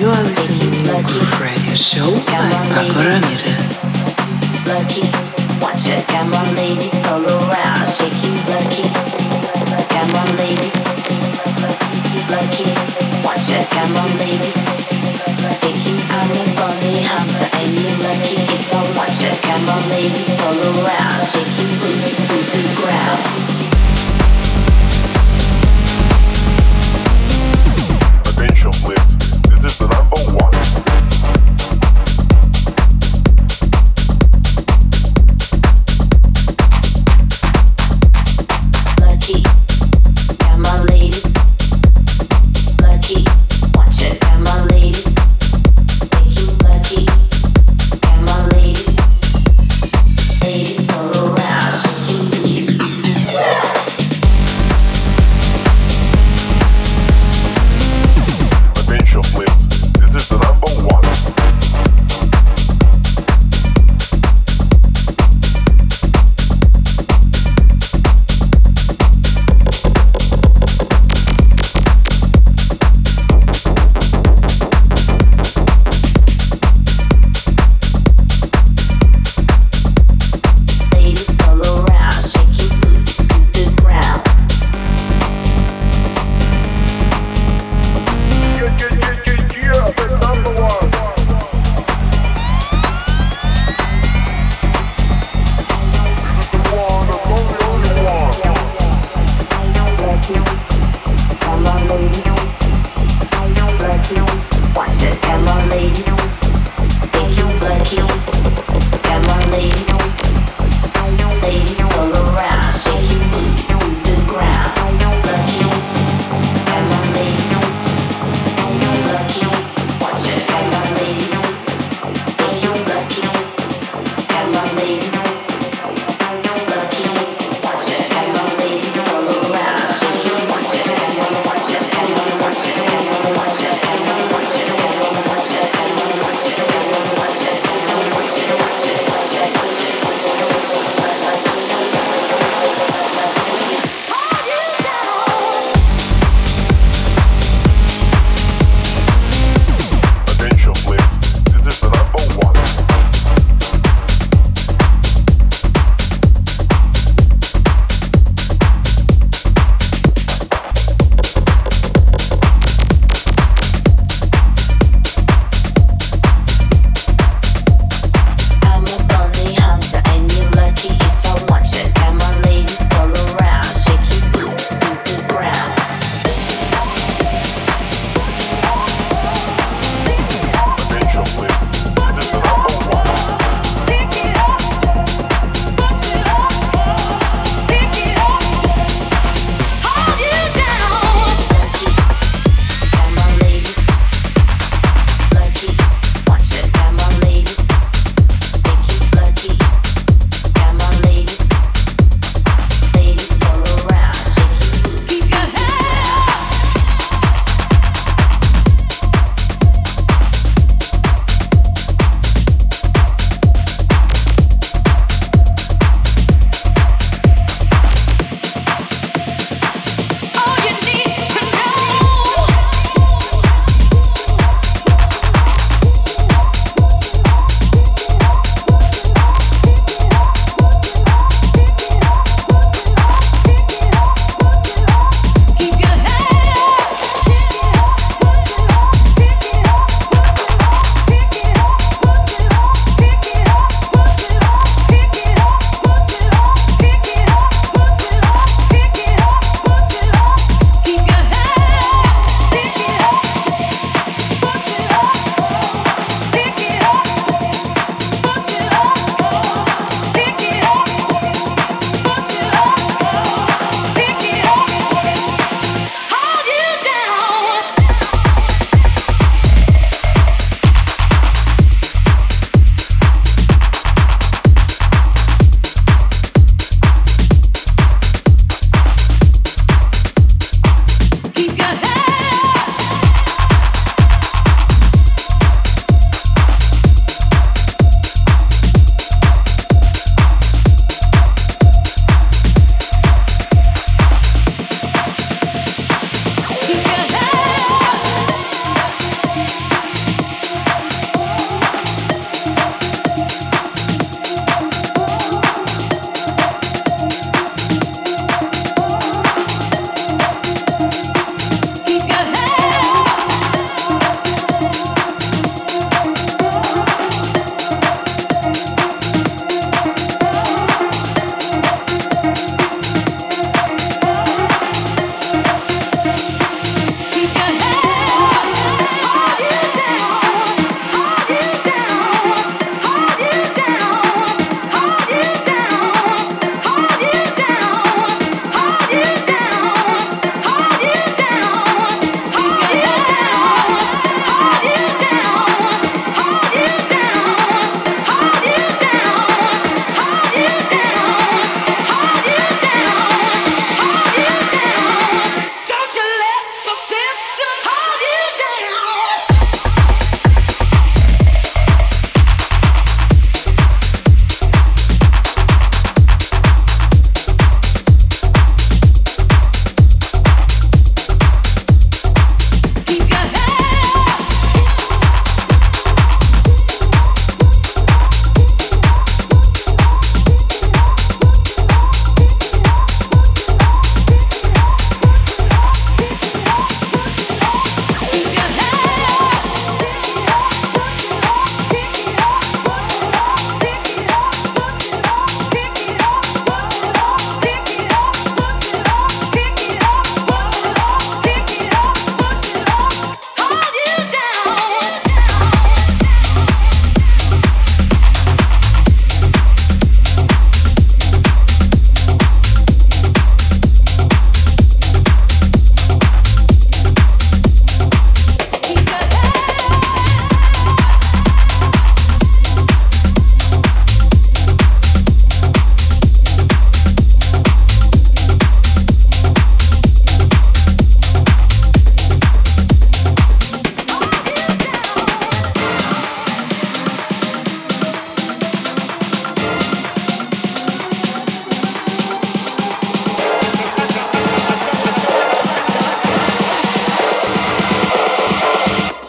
You are listening to Groove Radio Show by Paco Ramirez. Lucky, watch your camera lady all around, shaky lucky. Lucky, watch your camera ladies. Icky, bunny, hamster, and you lucky watch your camera lady all around, shaky booty to this is the number one.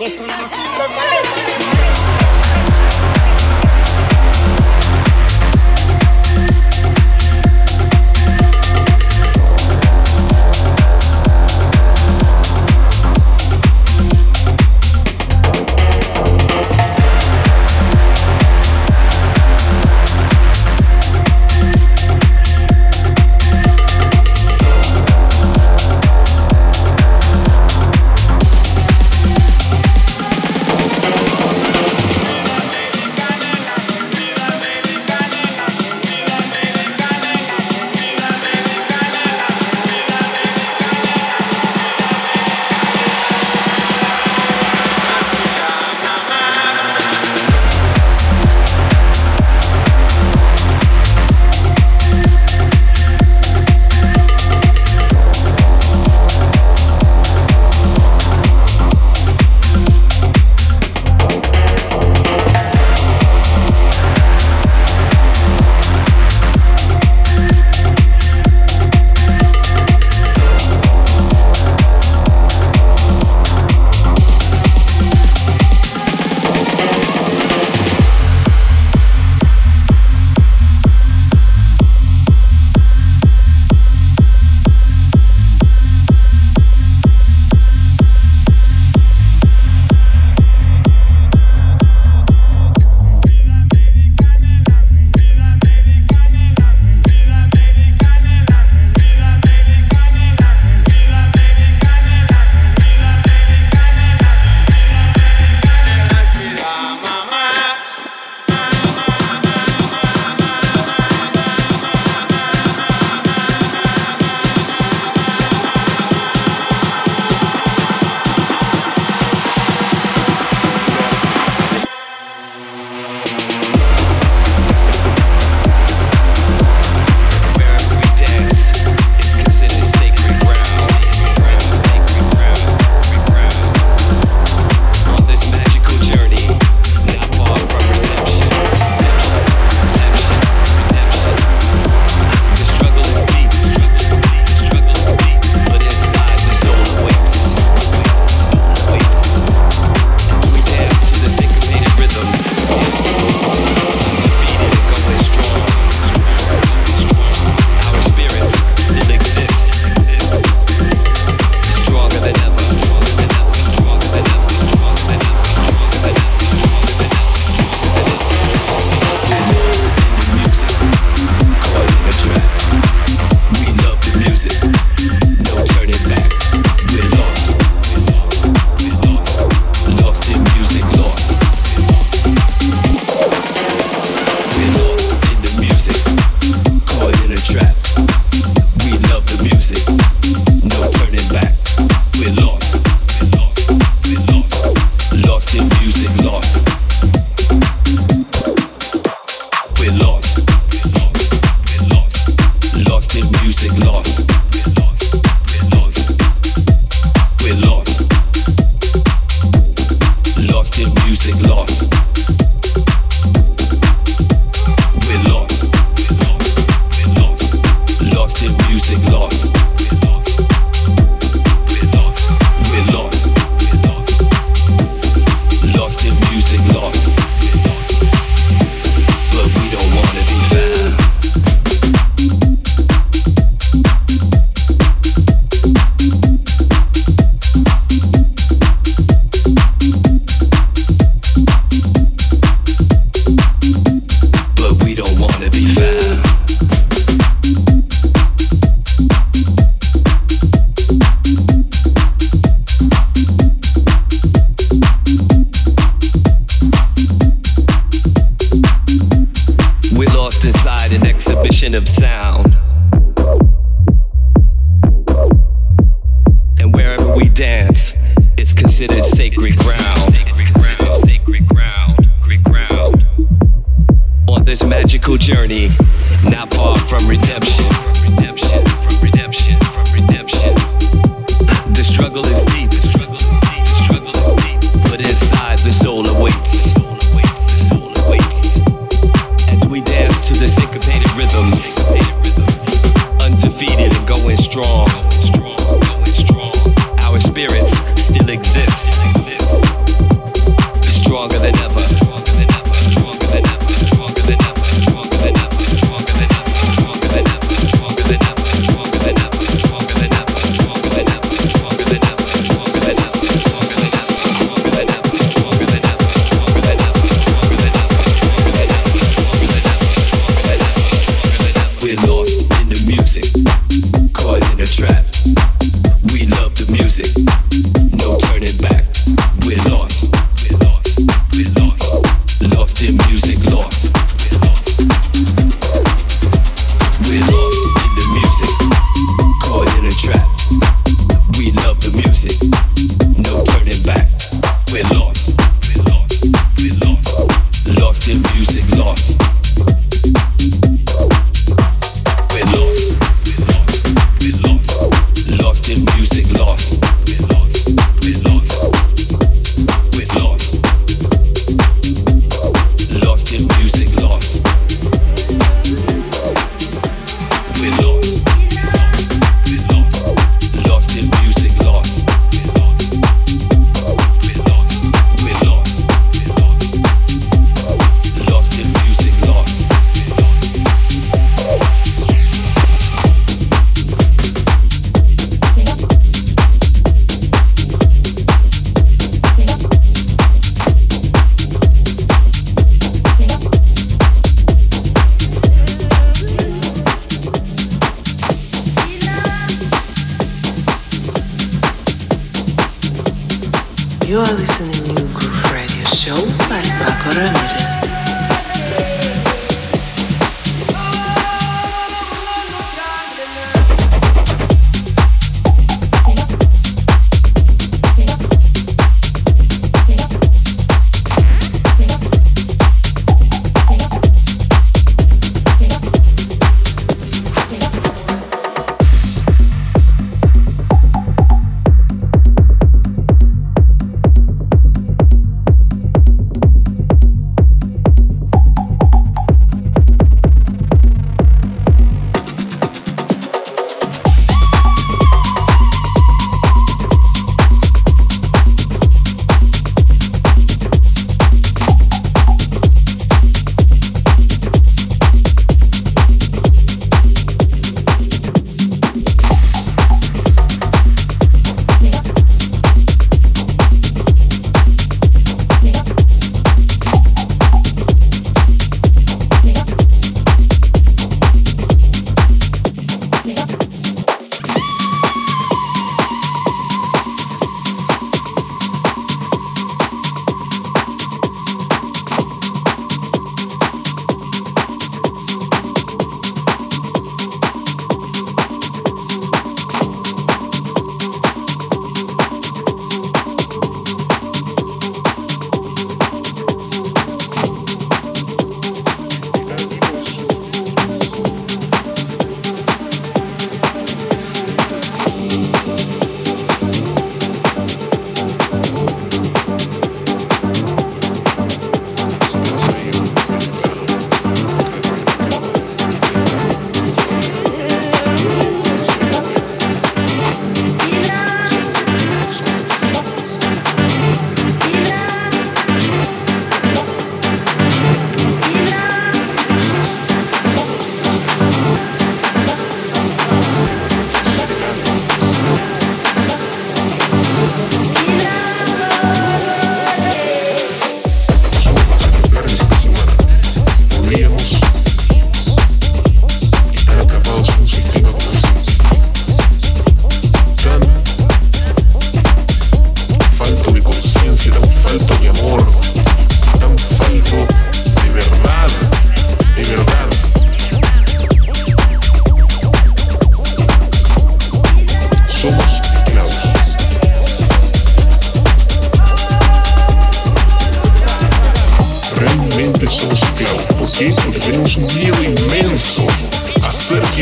Yes,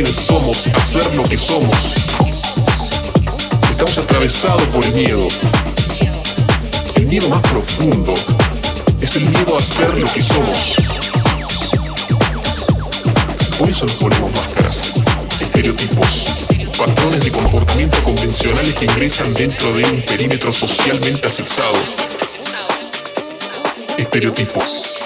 quienes somos, hacer lo que somos. Estamos atravesados por el miedo. El miedo más profundo es el miedo a ser lo que somos. Por eso nos ponemos máscaras, estereotipos, patrones de comportamiento convencionales que ingresan dentro de un perímetro socialmente asexado. Estereotipos.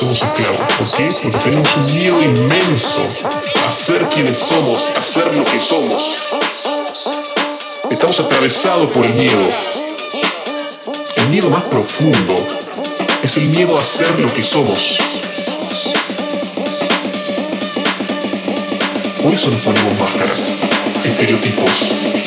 Porque tenemos un miedo inmenso a ser quienes somos, a ser lo que somos. Estamos atravesados por el miedo. El miedo más profundo es el miedo a ser lo que somos. Por eso nos ponemos máscaras, estereotipos.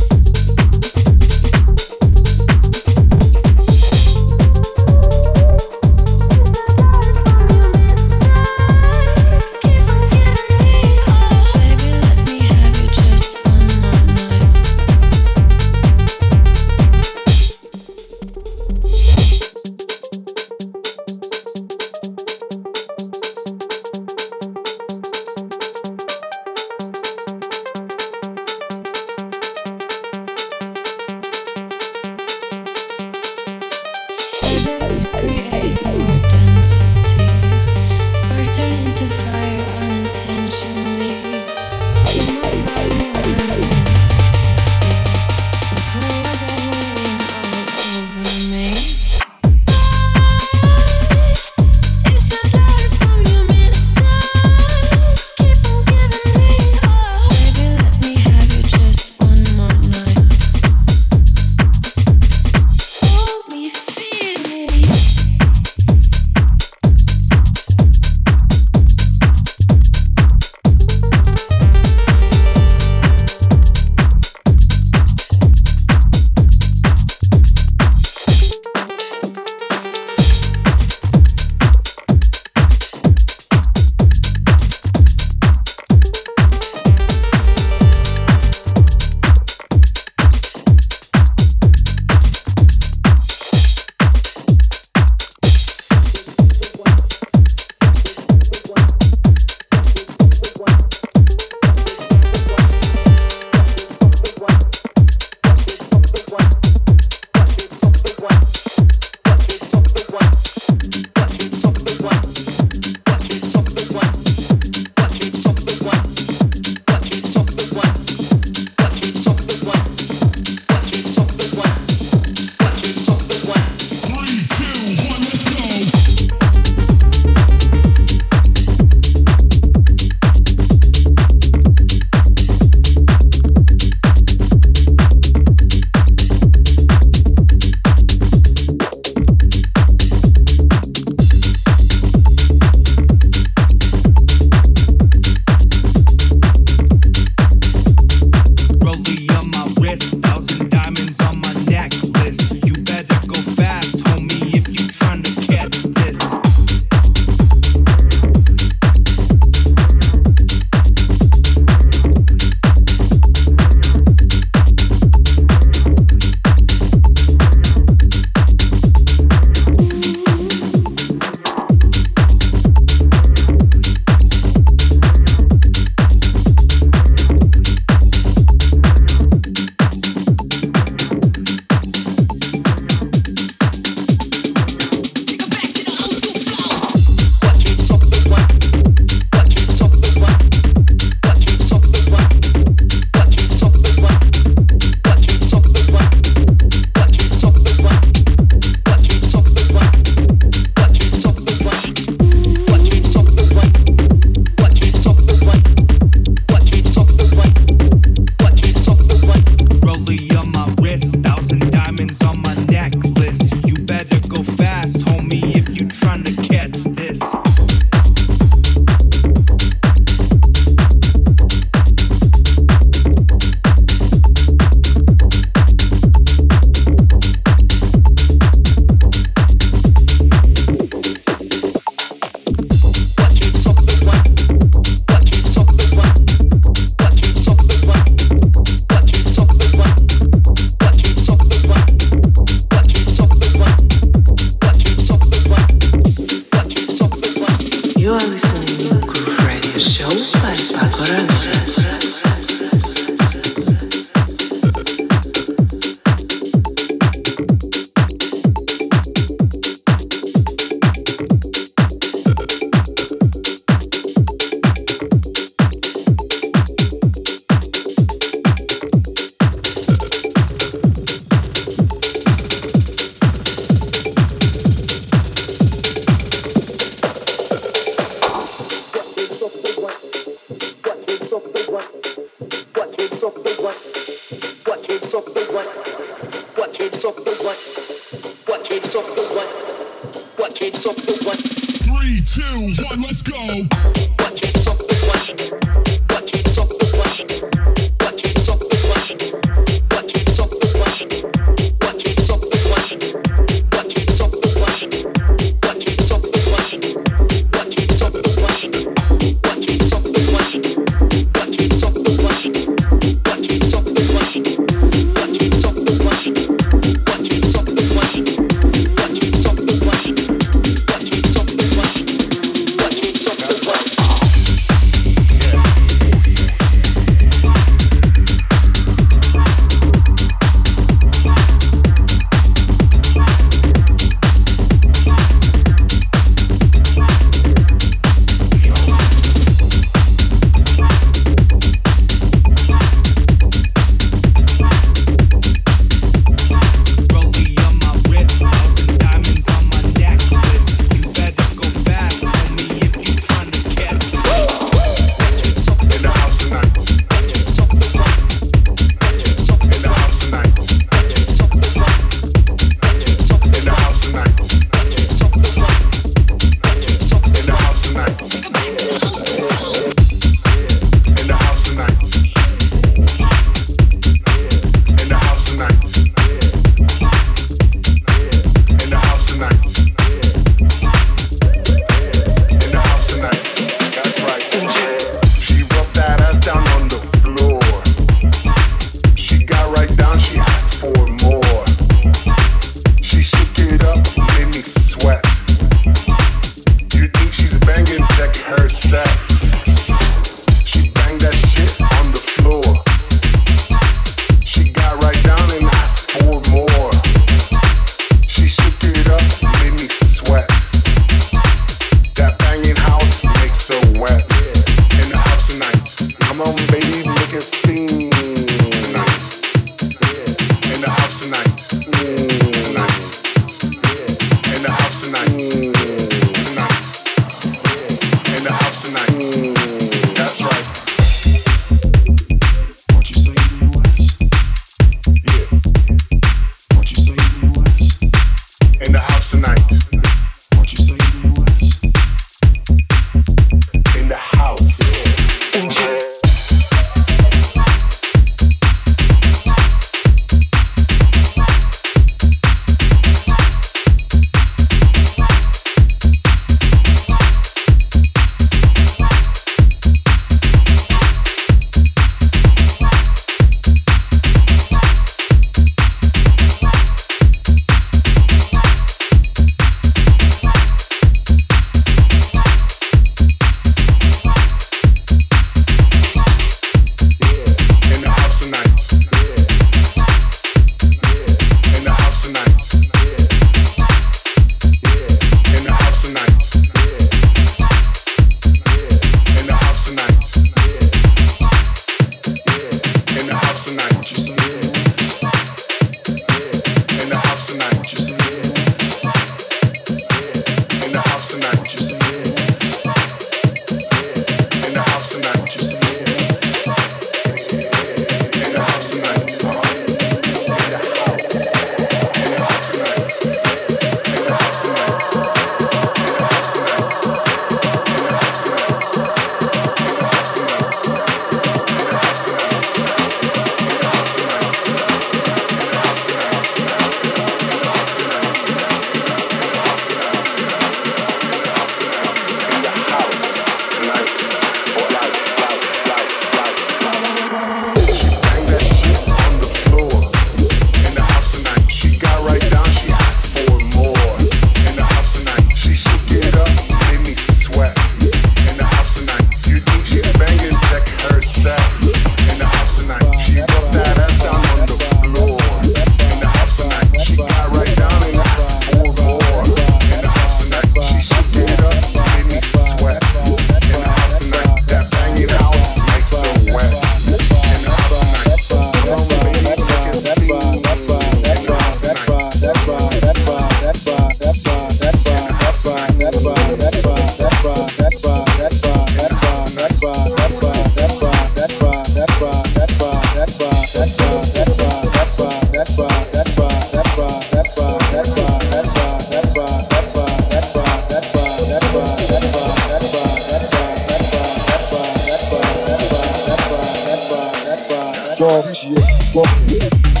strong, she is you.